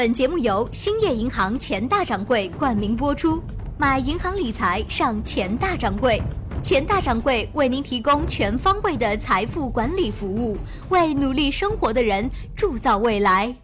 本节目由兴业银行钱大掌柜冠名播出。买银行理财上钱大掌柜，钱大掌柜为您提供全方位的财富管理服务，为努力生活的人铸造未来。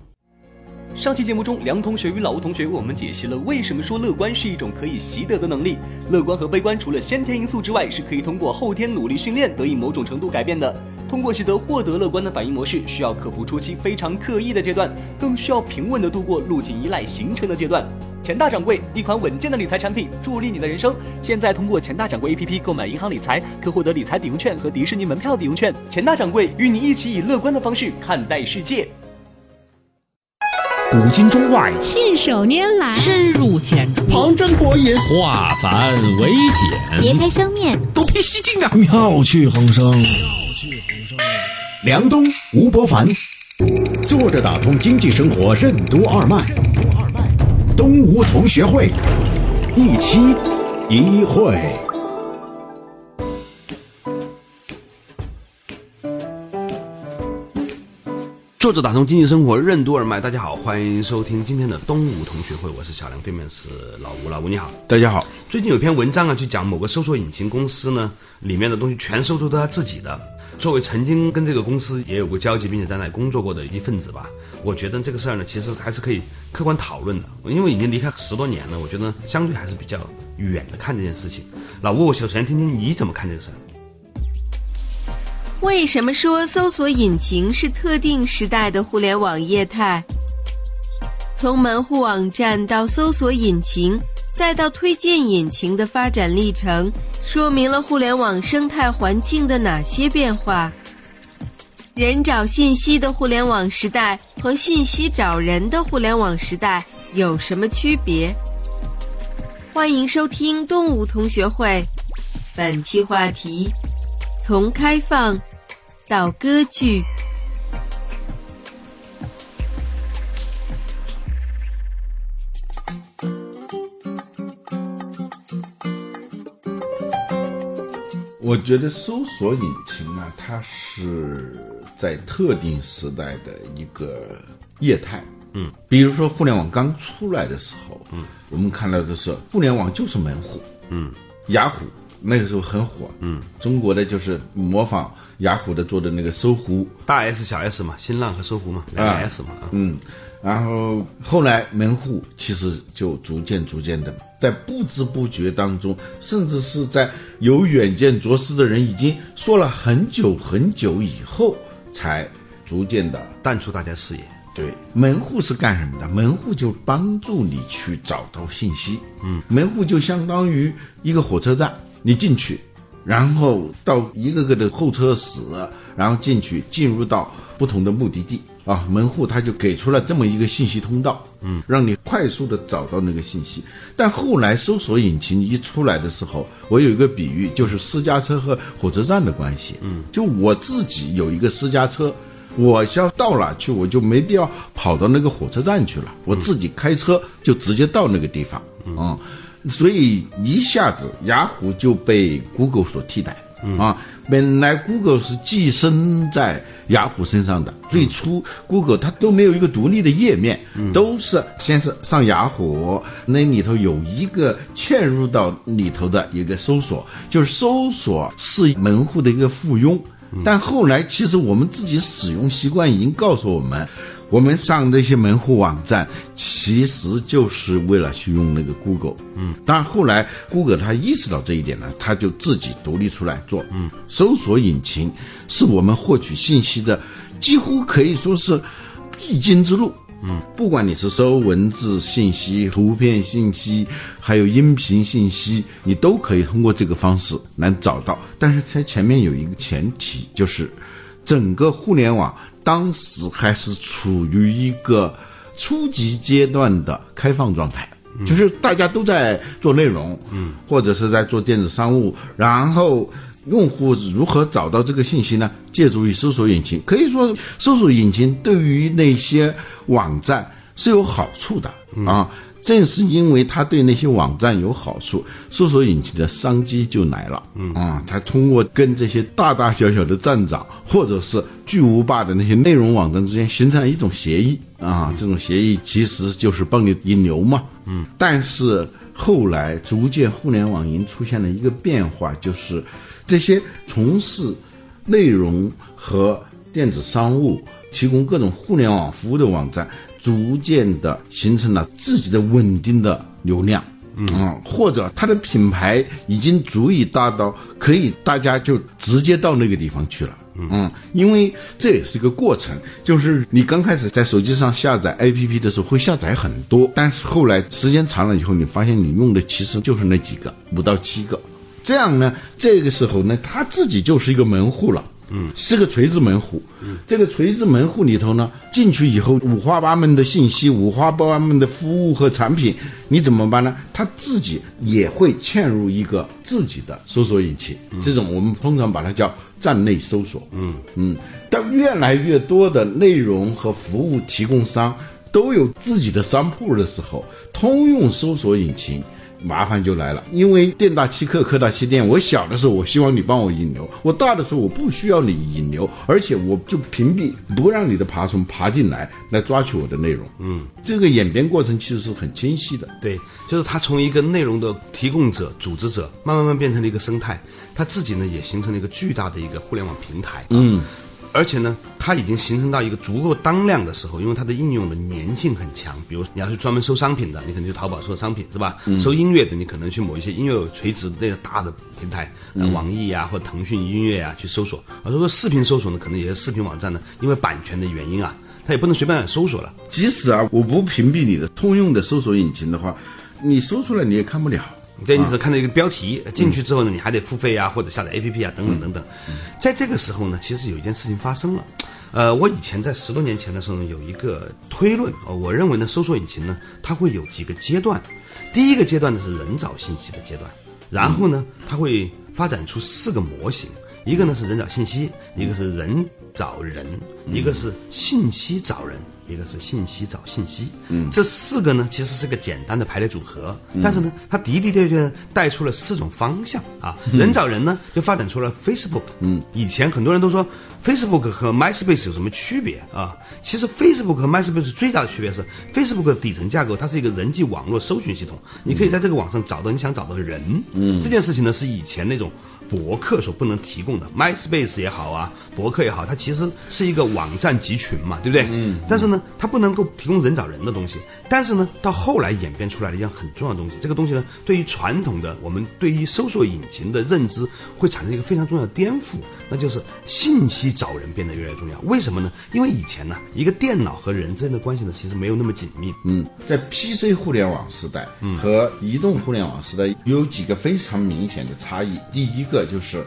上期节目中，梁同学与老吴同学为我们解析了为什么说乐观是一种可以习得的能力。乐观和悲观除了先天因素之外，是可以通过后天努力训练得以某种程度改变的。通过习得获得乐观的反应模式，需要克服初期非常刻意的阶段，更需要平稳的度过路径依赖形成的阶段。钱大掌柜，一款稳健的理财产品，助力你的人生。现在通过钱大掌柜 APP 购买银行理财，可获得理财抵用券和迪士尼门票抵用券。钱大掌柜与你一起以乐观的方式看待世界。古今中外，信手拈来，深入浅出，旁征博引，化繁为简，别开生面，独辟蹊径啊！妙趣横生。梁东、吴伯凡，坐着打通经济生活任督二脉。任督二脉东吴同学会，一期一会。作者打通经济生活任督二脉，大家好，欢迎收听今天的东吴同学会，我是小梁，对面是老吴，老吴你好，大家好。最近有篇文章啊，就讲某个搜索引擎公司呢，里面的东西全收出都他自己的。作为曾经跟这个公司也有过交集，并且在那里工作过的一份子吧，我觉得这个事儿呢，其实还是可以客观讨论的。因为已经离开十多年了，我觉得相对还是比较远的看这件事情。老吴，我首先听听你怎么看这个事儿。为什么说搜索引擎是特定时代的互联网业态？从门户网站到搜索引擎，再到推荐引擎的发展历程。说明了互联网生态环境的哪些变化？人找信息的互联网时代和信息找人的互联网时代有什么区别？欢迎收听动物同学会，本期话题：从开放到割据。我觉得搜索引擎呢，它是在特定时代的一个业态。嗯，比如说互联网刚出来的时候，嗯，我们看到的是互联网就是门户。嗯，雅虎那个时候很火。嗯，中国的就是模仿雅虎的做的那个搜狐，大 S 小 S 嘛，新浪和搜狐嘛，两个 S 嘛。嗯，然后后来门户其实就逐渐逐渐的。在不知不觉当中，甚至是在有远见卓识的人已经说了很久很久以后，才逐渐的淡出大家视野。对，门户是干什么的？门户就帮助你去找到信息。嗯，门户就相当于一个火车站，你进去，然后到一个个的候车室，然后进去，进入到不同的目的地。啊，门户他就给出了这么一个信息通道，嗯，让你快速的找到那个信息。但后来搜索引擎一出来的时候，我有一个比喻，就是私家车和火车站的关系，嗯，就我自己有一个私家车，我要到哪去，我就没必要跑到那个火车站去了，我自己开车就直接到那个地方，嗯，所以一下子雅虎就被 Google 所替代，啊。本来 Google 是寄生在雅虎身上的，最初 Google 它都没有一个独立的页面，都是先是上雅虎那里头有一个嵌入到里头的一个搜索，就是搜索是门户的一个附庸，但后来其实我们自己使用习惯已经告诉我们。我们上那些门户网站，其实就是为了去用那个 Google。嗯，但后来 Google 它意识到这一点呢，它就自己独立出来做。嗯，搜索引擎是我们获取信息的几乎可以说是必经之路。嗯，不管你是搜文字信息、图片信息，还有音频信息，你都可以通过这个方式来找到。但是它前面有一个前提，就是整个互联网。当时还是处于一个初级阶段的开放状态，就是大家都在做内容，嗯，或者是在做电子商务，然后用户如何找到这个信息呢？借助于搜索引擎，可以说搜索引擎对于那些网站是有好处的啊。正是因为它对那些网站有好处，搜索引擎的商机就来了。嗯啊，它通过跟这些大大小小的站长或者是巨无霸的那些内容网站之间形成了一种协议啊，这种协议其实就是帮你引流嘛。嗯，但是后来逐渐互联网已经出现了一个变化，就是这些从事内容和电子商务提供各种互联网服务的网站，逐渐的形成了自己的稳定的流量。嗯，或者它的品牌已经足以大到可以大家就直接到那个地方去了。嗯，因为这也是一个过程，就是你刚开始在手机上下载 APP 的时候会下载很多，但是后来时间长了以后，你发现你用的其实就是那几个，五到七个。这样呢，这个时候呢，他自己就是一个门户了。嗯，是个垂直门户。嗯，这个垂直门户里头呢，进去以后五花八门的信息，五花八门的服务和产品，你怎么办呢？他自己也会嵌入一个自己的搜索引擎，这种我们通常把它叫站内搜索。嗯嗯，当越来越多的内容和服务提供商都有自己的商铺的时候，通用搜索引擎。麻烦就来了，因为店大欺客，客大欺店。我小的时候，我希望你帮我引流；我大的时候，我不需要你引流，而且我就屏蔽，不让你的爬虫爬进来，来抓取我的内容。嗯，这个演变过程其实是很清晰的。对，就是它从一个内容的提供者、组织者，慢慢慢变成了一个生态，它自己呢也形成了一个巨大的一个互联网平台。嗯。而且呢，它已经形成到一个足够当量的时候，因为它的应用的粘性很强。比如你要是专门收商品的，你可能去淘宝收商品，是吧？收音乐的，你可能去某一些音乐垂直那个大的平台，呃，网易啊或腾讯音乐啊去搜索。而如果视频搜索呢，可能有些视频网站呢，因为版权的原因啊，它也不能随便搜索了。即使啊，我不屏蔽你的通用的搜索引擎的话，你搜出来你也看不了。对你只看到一个标题，进去之后呢，你还得付费啊，或者下载 APP 啊，等等等等。在这个时候呢，其实有一件事情发生了。呃，我以前在十多年前的时候呢，有一个推论，我认为呢，搜索引擎呢，它会有几个阶段。第一个阶段呢是人找信息的阶段，然后呢，它会发展出四个模型，一个呢是人找信息，一个是人找人，一个是信息找人。一个是信息找信息，嗯，这四个呢其实是个简单的排列组合，但是呢，它的的确确带出了四种方向啊。人找人呢，就发展出了 Facebook，嗯，以前很多人都说 Facebook 和 MySpace 有什么区别啊？其实 Facebook 和 MySpace 最大的区别是 Facebook 的底层架构，它是一个人际网络搜寻系统，你可以在这个网上找到你想找到的人，嗯，这件事情呢是以前那种。博客所不能提供的，MySpace 也好啊，博客也好，它其实是一个网站集群嘛，对不对？嗯。但是呢，它不能够提供人找人的东西。但是呢，到后来演变出来了一样很重要的东西，这个东西呢，对于传统的我们对于搜索引擎的认知会产生一个非常重要的颠覆，那就是信息找人变得越来越重要。为什么呢？因为以前呢，一个电脑和人之间的关系呢，其实没有那么紧密。嗯，在 PC 互联网时代和移动互联网时代有几个非常明显的差异。第一个。就是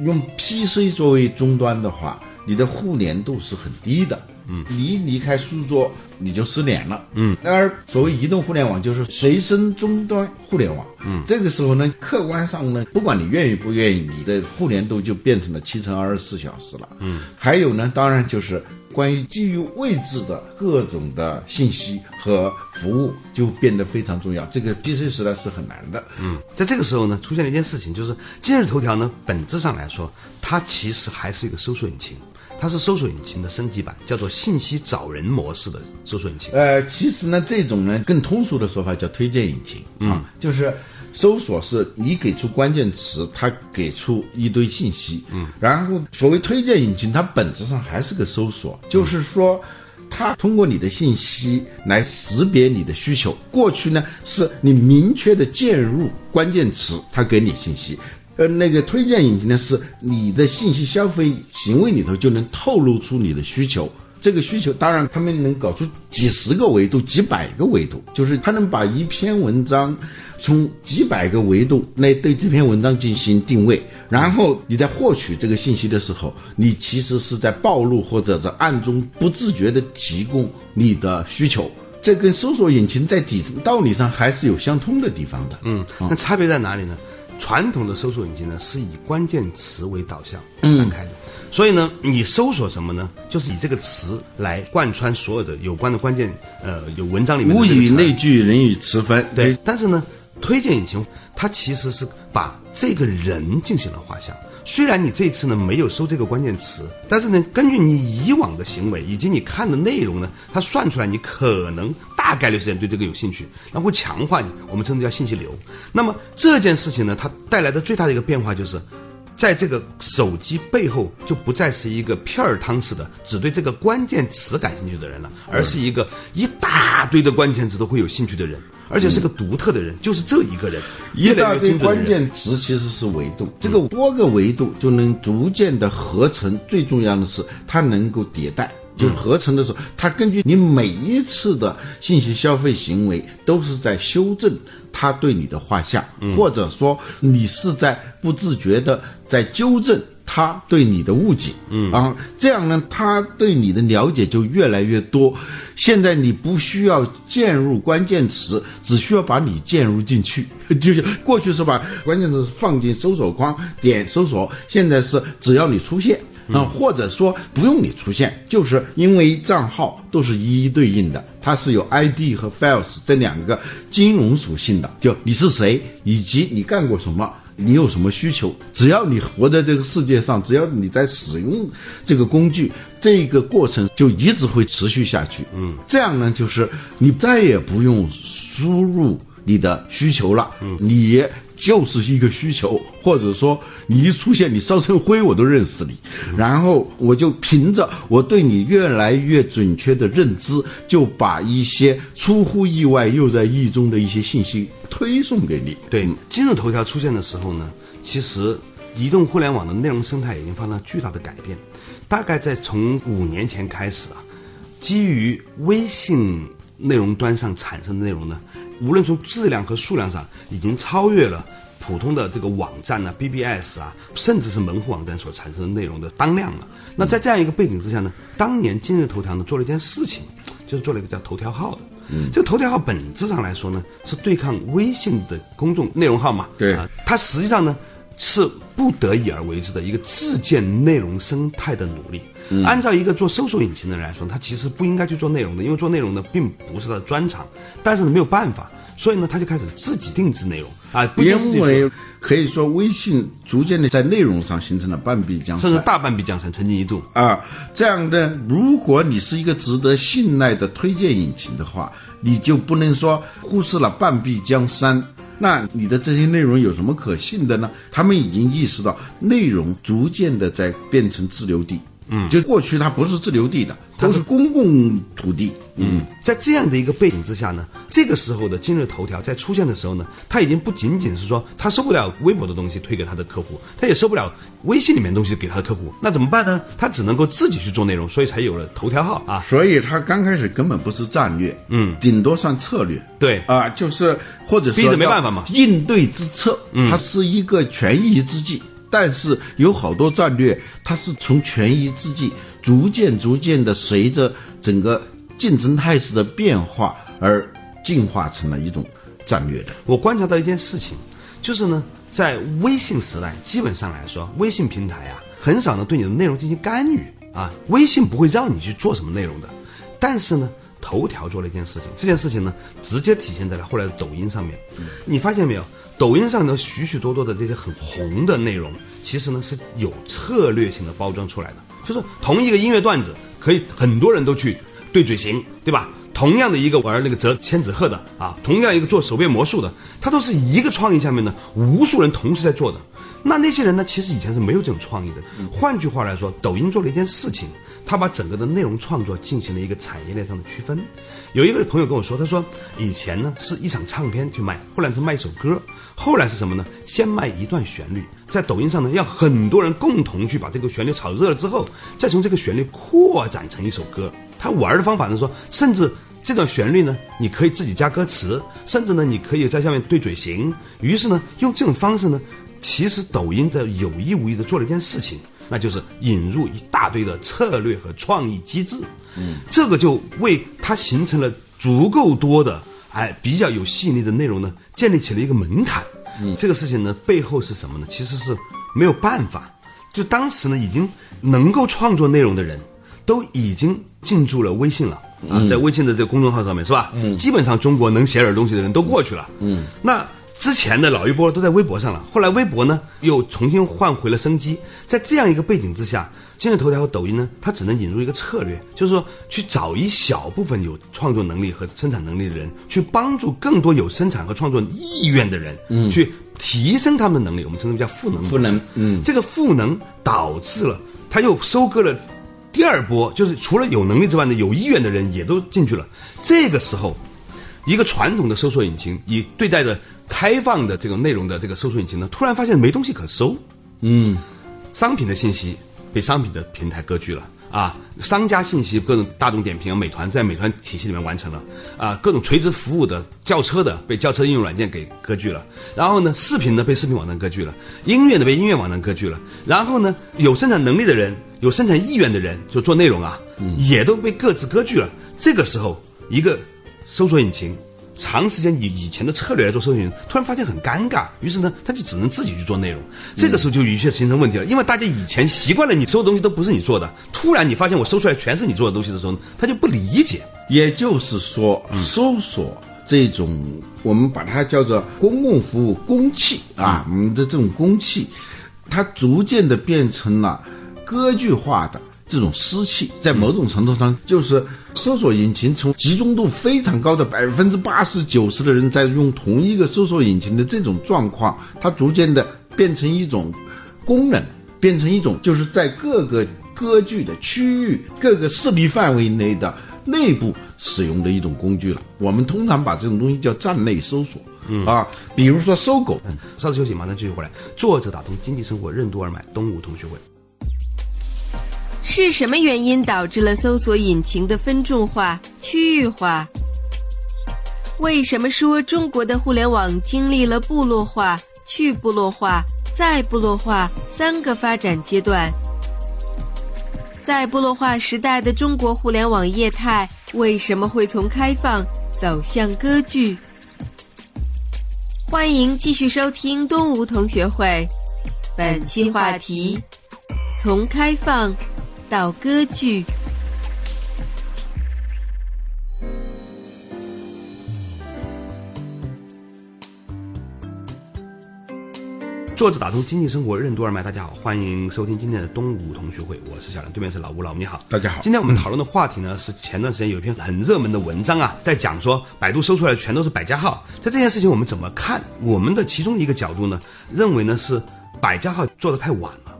用 PC 作为终端的话，你的互联度是很低的。嗯，你一离开书桌你就失联了。嗯，而所谓移动互联网就是随身终端互联网。嗯，这个时候呢，客观上呢，不管你愿意不愿意，你的互联度就变成了七乘二十四小时了。嗯，还有呢，当然就是。关于基于位置的各种的信息和服务就变得非常重要。这个 PC 时代是很难的。嗯，在这个时候呢，出现了一件事情，就是今日头条呢，本质上来说，它其实还是一个搜索引擎，它是搜索引擎的升级版，叫做信息找人模式的搜索引擎。呃，其实呢，这种呢更通俗的说法叫推荐引擎。嗯，就是。搜索是你给出关键词，它给出一堆信息，嗯，然后所谓推荐引擎，它本质上还是个搜索，就是说，它通过你的信息来识别你的需求。过去呢，是你明确的键入关键词，它给你信息，呃，那个推荐引擎呢，是你的信息消费行为里头就能透露出你的需求。这个需求，当然他们能搞出几十个维度、几百个维度，就是他能把一篇文章从几百个维度来对这篇文章进行定位，然后你在获取这个信息的时候，你其实是在暴露或者在暗中不自觉地提供你的需求。这跟搜索引擎在底层道理上还是有相通的地方的。嗯，那差别在哪里呢？传统的搜索引擎呢是以关键词为导向展开的。所以呢，你搜索什么呢？就是以这个词来贯穿所有的有关的关键，呃，有文章里面物以类聚，人以词分。对，但是呢，推荐引擎它其实是把这个人进行了画像。虽然你这次呢没有搜这个关键词，但是呢，根据你以往的行为以及你看的内容呢，它算出来你可能大概率时间对这个有兴趣，那会强化你，我们称之叫信息流。那么这件事情呢，它带来的最大的一个变化就是。在这个手机背后，就不再是一个片儿汤似的只对这个关键词感兴趣的人了，而是一个一大堆的关键词都会有兴趣的人，而且是个独特的人，就是这一个人，一大堆关。键词其实是维度，这个多个维度就能逐渐的合成。最重要的是，它能够迭代。就是合成的时候，它根据你每一次的信息消费行为，都是在修正它对你的画像，或者说你是在不自觉的在纠正他对你的误解。嗯啊，这样呢，他对你的了解就越来越多。现在你不需要键入关键词，只需要把你键入进去。就是过去是把关键词放进搜索框，点搜索，现在是只要你出现。啊，或者说不用你出现，就是因为账号都是一一对应的，它是有 ID 和 files 这两个金融属性的，就你是谁，以及你干过什么，你有什么需求，只要你活在这个世界上，只要你在使用这个工具，这个过程就一直会持续下去。嗯，这样呢，就是你再也不用输入你的需求了，嗯，你。就是一个需求，或者说你一出现，你烧成灰我都认识你，然后我就凭着我对你越来越准确的认知，就把一些出乎意外又在意中的一些信息推送给你。对，今日头条出现的时候呢，其实移动互联网的内容生态已经发生了巨大的改变。大概在从五年前开始啊，基于微信内容端上产生的内容呢，无论从质量和数量上，已经超越了普通的这个网站呢、BBS 啊，甚至是门户网站所产生的内容的当量了。那在这样一个背景之下呢，当年今日头条呢做了一件事情，就是做了一个叫头条号的。嗯，这个头条号本质上来说呢，是对抗微信的公众内容号嘛。对啊，它实际上呢是不得已而为之的一个自建内容生态的努力。按照一个做搜索引擎的人来说，他其实不应该去做内容的，因为做内容的并不是他的专长。但是呢没有办法，所以呢他就开始自己定制内容啊，因为可以说微信逐渐的在内容上形成了半壁江山甚至。大半壁江山，曾经一度。啊，这样的，如果你是一个值得信赖的推荐引擎的话，你就不能说忽视了半壁江山。那你的这些内容有什么可信的呢？他们已经意识到，内容逐渐的在变成自留地。嗯，就过去它不是自留地的，它是公共土地。嗯，在这样的一个背景之下呢，这个时候的今日头条在出现的时候呢，它已经不仅仅是说它受不了微博的东西推给他的客户，它也受不了微信里面东西给他的客户，那怎么办呢？他只能够自己去做内容，所以才有了头条号啊。所以它刚开始根本不是战略，嗯，顶多算策略。对啊，就是或者说逼得没办法嘛应对之策，它是一个权宜之计。但是有好多战略，它是从权宜之计逐渐逐渐的随着整个竞争态势的变化而进化成了一种战略的。我观察到一件事情，就是呢，在微信时代，基本上来说，微信平台啊，很少呢对你的内容进行干预啊，微信不会让你去做什么内容的。但是呢，头条做了一件事情，这件事情呢，直接体现在了后来的抖音上面。你发现没有？抖音上的许许多多的这些很红的内容，其实呢是有策略性的包装出来的。就是同一个音乐段子，可以很多人都去对嘴型，对吧？同样的一个玩那个折千纸鹤的啊，同样一个做手变魔术的，它都是一个创意下面呢，无数人同时在做的。那那些人呢，其实以前是没有这种创意的。换句话来说，抖音做了一件事情，他把整个的内容创作进行了一个产业链上的区分。有一个朋友跟我说，他说以前呢是一场唱片去卖，后来是卖一首歌，后来是什么呢？先卖一段旋律，在抖音上呢，让很多人共同去把这个旋律炒热了之后，再从这个旋律扩展成一首歌。他玩的方法呢说，甚至这段旋律呢，你可以自己加歌词，甚至呢，你可以在下面对嘴型。于是呢，用这种方式呢，其实抖音在有意无意的做了一件事情，那就是引入一大堆的策略和创意机制。嗯，这个就为它形成了足够多的哎比较有吸引力的内容呢，建立起了一个门槛。嗯，这个事情呢，背后是什么呢？其实是没有办法。就当时呢，已经能够创作内容的人，都已经进驻了微信了啊，在微信的这个公众号上面是吧？嗯，基本上中国能写点东西的人都过去了。嗯，那之前的老一波都在微博上了，后来微博呢又重新换回了生机，在这样一个背景之下。今日头条和抖音呢，它只能引入一个策略，就是说去找一小部分有创作能力和生产能力的人，去帮助更多有生产和创作意愿的人，嗯，去提升他们的能力。我们称之为叫赋能。赋能，嗯，这个赋能导致了他又收割了第二波，就是除了有能力之外呢，有意愿的人也都进去了。这个时候，一个传统的搜索引擎以对待的开放的这个内容的这个搜索引擎呢，突然发现没东西可搜，嗯，商品的信息。被商品的平台割据了啊！商家信息各种大众点评、美团在美团体系里面完成了啊！各种垂直服务的轿车的被轿车应用软件给割据了，然后呢，视频呢被视频网站割据了，音乐呢被音乐网站割据了，然后呢，有生产能力的人、有生产意愿的人就做内容啊，也都被各自割据了。这个时候，一个搜索引擎。长时间以以前的策略来做搜索引擎，突然发现很尴尬，于是呢，他就只能自己去做内容。这个时候就有些形成问题了，因为大家以前习惯了你搜的东西都不是你做的，突然你发现我搜出来全是你做的东西的时候，他就不理解。也就是说，搜索这种我们把它叫做公共服务公器啊，我们的这种公器，它逐渐的变成了割据化的。这种湿气，在某种程度上，就是搜索引擎从集中度非常高的百分之八十九十的人在用同一个搜索引擎的这种状况，它逐渐的变成一种功能，变成一种就是在各个割据的区域、各个势力范围内的内部使用的一种工具了。我们通常把这种东西叫站内搜索，啊，比如说搜狗。稍事休息，马上继续回来。作者打通经济生活任督二脉，东吴同学会。是什么原因导致了搜索引擎的分众化、区域化？为什么说中国的互联网经历了部落化、去部落化、再部落化三个发展阶段？在部落化时代的中国互联网业态为什么会从开放走向割据？欢迎继续收听东吴同学会，本期话题：从开放。到歌剧。作者打通经济生活任督二脉，大家好，欢迎收听今天的东吴同学会，我是小梁，对面是老吴，老吴你好，大家好。今天我们讨论的话题呢，是前段时间有一篇很热门的文章啊，在讲说百度搜出来的全都是百家号，在这件事情我们怎么看？我们的其中一个角度呢，认为呢是百家号做的太晚了，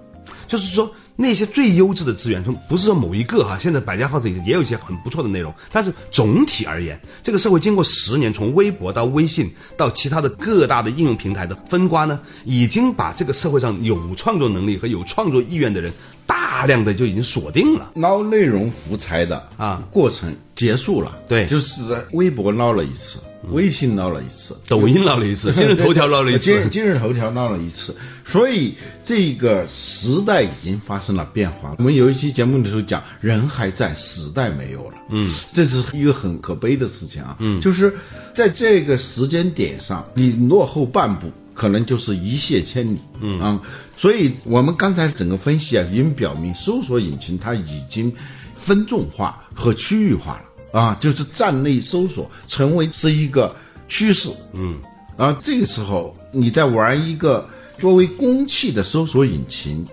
就是说。那些最优质的资源，从不是说某一个哈，现在百家号子也有一些很不错的内容，但是总体而言，这个社会经过十年，从微博到微信到其他的各大的应用平台的分瓜呢，已经把这个社会上有创作能力和有创作意愿的人，大量的就已经锁定了，捞内容福财的啊。过程结束了，对，就是微博捞了一次。微信捞了一次，抖音捞了一次，今日头条捞了一次，今今日头条捞了一次，所以这个时代已经发生了变化。我们有一期节目的时候讲，人还在，时代没有了。嗯，这是一个很可悲的事情啊。嗯，就是在这个时间点上，你落后半步，可能就是一泻千里。嗯啊，所以我们刚才整个分析啊，已经表明，搜索引擎它已经分众化和区域化了。啊，就是站内搜索成为是一个趋势，嗯，啊，这个时候你在玩一个作为公器的搜索引擎，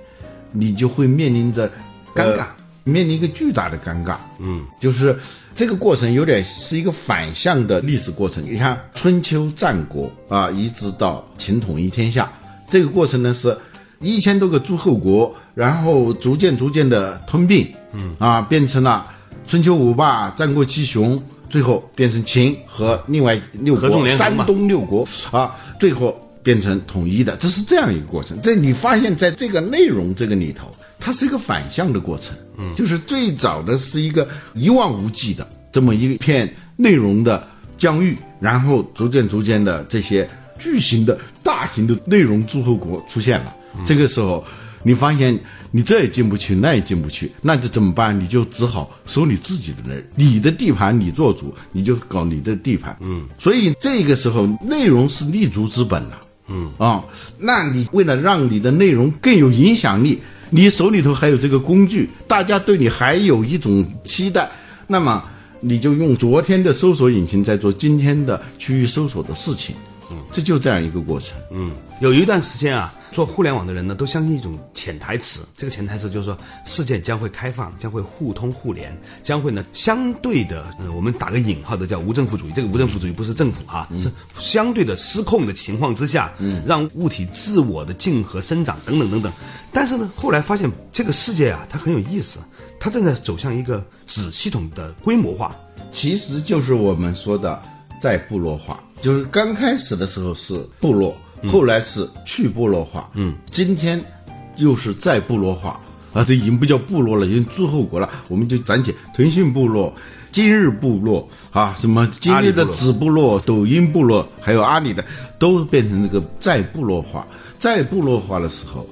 你就会面临着尴尬，面临一个巨大的尴尬，嗯，就是这个过程有点是一个反向的历史过程。你看春秋战国啊，一直到秦统一天下，这个过程呢是一千多个诸侯国，然后逐渐逐渐的吞并，嗯，啊，变成了。春秋五霸、战国七雄，最后变成秦和另外六国山东六国啊，最后变成统一的，这是这样一个过程。这你发现在这个内容这个里头，它是一个反向的过程，嗯，就是最早的是一个一望无际的这么一片内容的疆域，然后逐渐逐渐的这些巨型的大型的内容诸侯国出现了，这个时候。你发现你这也进不去，那也进不去，那就怎么办？你就只好收你自己的那你的地盘你做主，你就搞你的地盘。嗯，所以这个时候内容是立足之本了。嗯。啊，那你为了让你的内容更有影响力，你手里头还有这个工具，大家对你还有一种期待，那么你就用昨天的搜索引擎在做今天的区域搜索的事情，嗯，这就这样一个过程。嗯，有一段时间啊，做互联网的人呢，都相信一种潜台词，这个潜台词就是说，世界将会开放，将会互通互联，将会呢相对的，呃，我们打个引号的叫无政府主义。这个无政府主义不是政府哈，是相对的失控的情况之下，嗯，让物体自我的竞合生长等等等等。但是呢，后来发现这个世界啊，它很有意思，它正在走向一个子系统的规模化。其实就是我们说的再部落化，就是刚开始的时候是部落，后来是去部落化，嗯，今天又是再部落化啊，这已经不叫部落了，已经诸侯国了。我们就暂且腾讯部落、今日部落啊，什么今日的子部落、抖音部落，还有阿里的，都变成这个再部落化。再部落化的时候，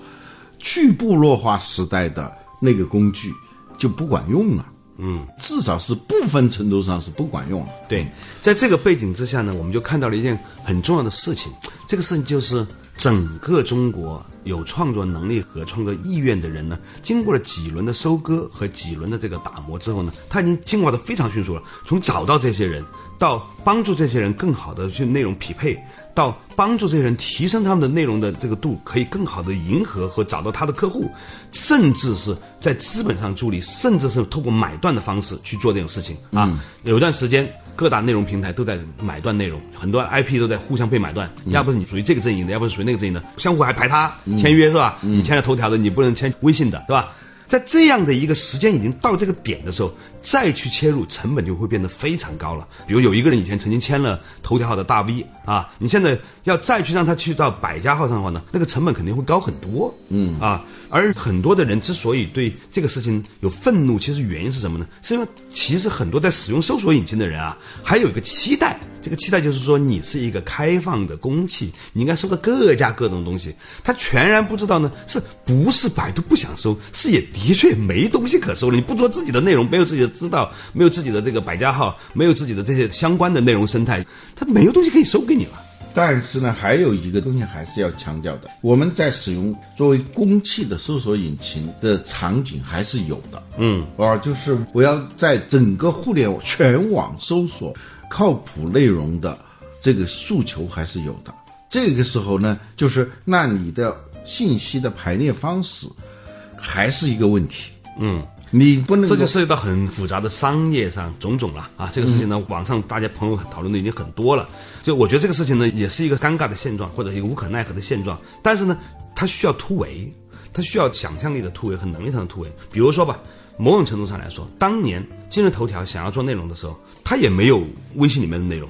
去部落化时代的那个工具就不管用了。嗯，至少是部分程度上是不管用了。对，在这个背景之下呢，我们就看到了一件很重要的事情。这个事情就是整个中国有创作能力和创作意愿的人呢，经过了几轮的收割和几轮的这个打磨之后呢，他已经进化的非常迅速了。从找到这些人，到帮助这些人更好的去内容匹配，到帮助这些人提升他们的内容的这个度，可以更好的迎合和找到他的客户，甚至是在资本上助力，甚至是透过买断的方式去做这种事情啊。有一段时间。各大内容平台都在买断内容，很多 IP 都在互相被买断。要不是你属于这个阵营的，要不是属于那个阵营的，相互还排他签约是吧？你签了头条的，你不能签微信的，是吧？在这样的一个时间已经到这个点的时候，再去切入成本就会变得非常高了。比如有一个人以前曾经签了头条号的大 V 啊，你现在要再去让他去到百家号上的话呢，那个成本肯定会高很多。嗯啊，而很多的人之所以对这个事情有愤怒，其实原因是什么呢？是因为其实很多在使用搜索引擎的人啊，还有一个期待。这个期待就是说，你是一个开放的公器，你应该收到各家各种东西。他全然不知道呢，是不是百度不想收，是也的确没东西可收了。你不做自己的内容，没有自己的知道，没有自己的这个百家号，没有自己的这些相关的内容生态，它没有东西可以收给你了。但是呢，还有一个东西还是要强调的，我们在使用作为公器的搜索引擎的场景还是有的。嗯，啊，就是我要在整个互联网全网搜索。靠谱内容的这个诉求还是有的。这个时候呢，就是那你的信息的排列方式还是一个问题。嗯，你不能这就涉及到很复杂的商业上种种了啊。这个事情呢，网上大家朋友讨论的已经很多了。就我觉得这个事情呢，也是一个尴尬的现状，或者一个无可奈何的现状。但是呢，它需要突围，它需要想象力的突围和能力上的突围。比如说吧。某种程度上来说，当年今日头条想要做内容的时候，它也没有微信里面的内容，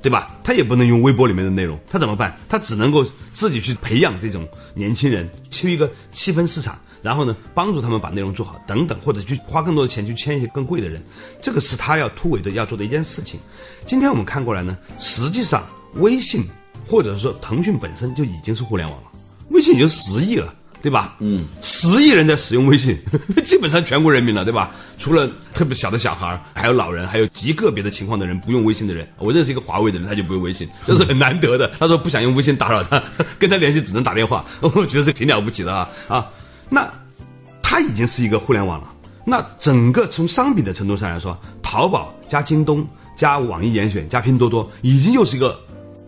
对吧？他也不能用微博里面的内容，他怎么办？他只能够自己去培养这种年轻人，去一个细分市场，然后呢，帮助他们把内容做好，等等，或者去花更多的钱去签一些更贵的人，这个是他要突围的要做的一件事情。今天我们看过来呢，实际上微信或者说腾讯本身就已经是互联网了，微信已经十亿了。对吧？嗯，十亿人在使用微信，基本上全国人民了，对吧？除了特别小的小孩还有老人，还有极个别的情况的人不用微信的人。我认识一个华为的人，他就不用微信，这是很难得的。他说不想用微信打扰他，跟他联系只能打电话。我觉得这挺了不起的啊啊！那它已经是一个互联网了。那整个从商品的程度上来说，淘宝加京东加网易严选加拼多多，已经又是一个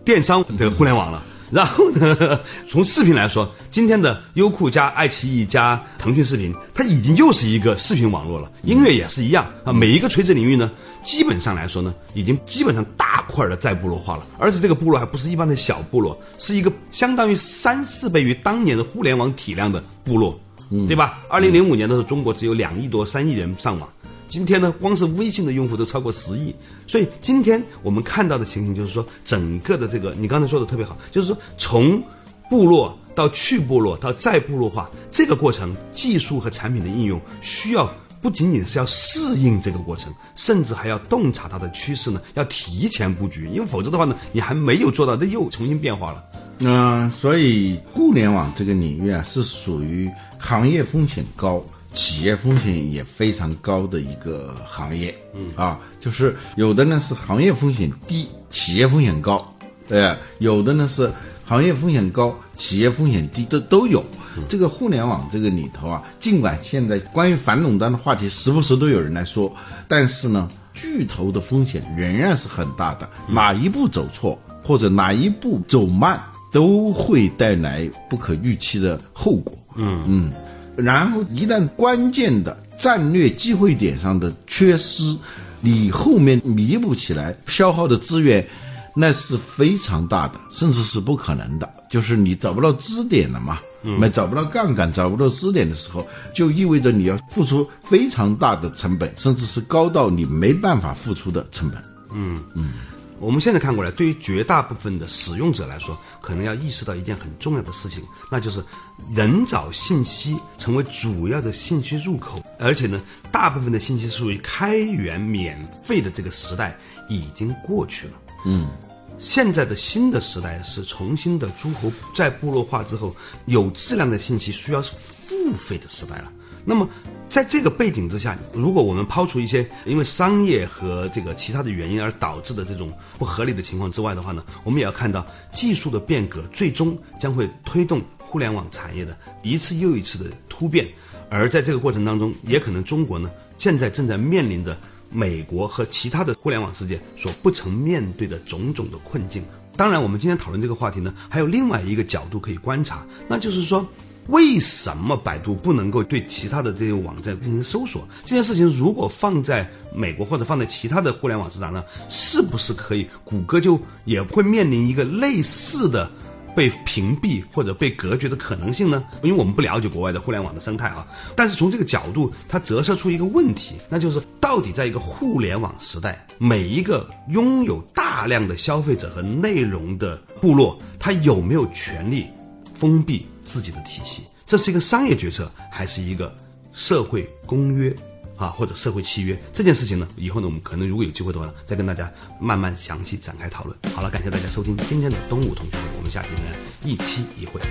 电商的互联网了。然后呢？从视频来说，今天的优酷加爱奇艺加腾讯视频，它已经又是一个视频网络了。音乐也是一样啊。每一个垂直领域呢，基本上来说呢，已经基本上大块的再部落化了。而且这个部落还不是一般的小部落，是一个相当于三四倍于当年的互联网体量的部落，对吧？二零零五年的时候，中国只有两亿多、三亿人上网。今天呢，光是微信的用户都超过十亿，所以今天我们看到的情形就是说，整个的这个你刚才说的特别好，就是说从部落到去部落到再部落化这个过程，技术和产品的应用需要不仅仅是要适应这个过程，甚至还要洞察它的趋势呢，要提前布局，因为否则的话呢，你还没有做到，这又重新变化了。嗯，所以互联网这个领域啊，是属于行业风险高。企业风险也非常高的一个行业，嗯啊，就是有的呢是行业风险低，企业风险高，对，有的呢是行业风险高，企业风险低，这都有。这个互联网这个里头啊，尽管现在关于反垄断的话题时不时都有人来说，但是呢，巨头的风险仍然是很大的，哪一步走错或者哪一步走慢，都会带来不可预期的后果。嗯嗯，然后一旦关键的战略机会点上的缺失，你后面弥补起来消耗的资源。那是非常大的，甚至是不可能的。就是你找不到支点了嘛，没找不到杠杆，找不到支点的时候，就意味着你要付出非常大的成本，甚至是高到你没办法付出的成本。嗯嗯，我们现在看过来，对于绝大部分的使用者来说，可能要意识到一件很重要的事情，那就是人找信息成为主要的信息入口，而且呢，大部分的信息属于开源免费的这个时代已经过去了。嗯。现在的新的时代是重新的诸侯在部落化之后，有质量的信息需要付费的时代了。那么，在这个背景之下，如果我们抛除一些因为商业和这个其他的原因而导致的这种不合理的情况之外的话呢，我们也要看到技术的变革最终将会推动互联网产业的一次又一次的突变。而在这个过程当中，也可能中国呢现在正在面临着。美国和其他的互联网世界所不曾面对的种种的困境。当然，我们今天讨论这个话题呢，还有另外一个角度可以观察，那就是说，为什么百度不能够对其他的这些网站进行搜索？这件事情如果放在美国或者放在其他的互联网市场上，是不是可以？谷歌就也会面临一个类似的。被屏蔽或者被隔绝的可能性呢？因为我们不了解国外的互联网的生态啊。但是从这个角度，它折射出一个问题，那就是到底在一个互联网时代，每一个拥有大量的消费者和内容的部落，它有没有权利封闭自己的体系？这是一个商业决策，还是一个社会公约？啊，或者社会契约这件事情呢，以后呢，我们可能如果有机会的话呢，再跟大家慢慢详细展开讨论。好了，感谢大家收听今天的东吴同学会，我们下期呢一期一会。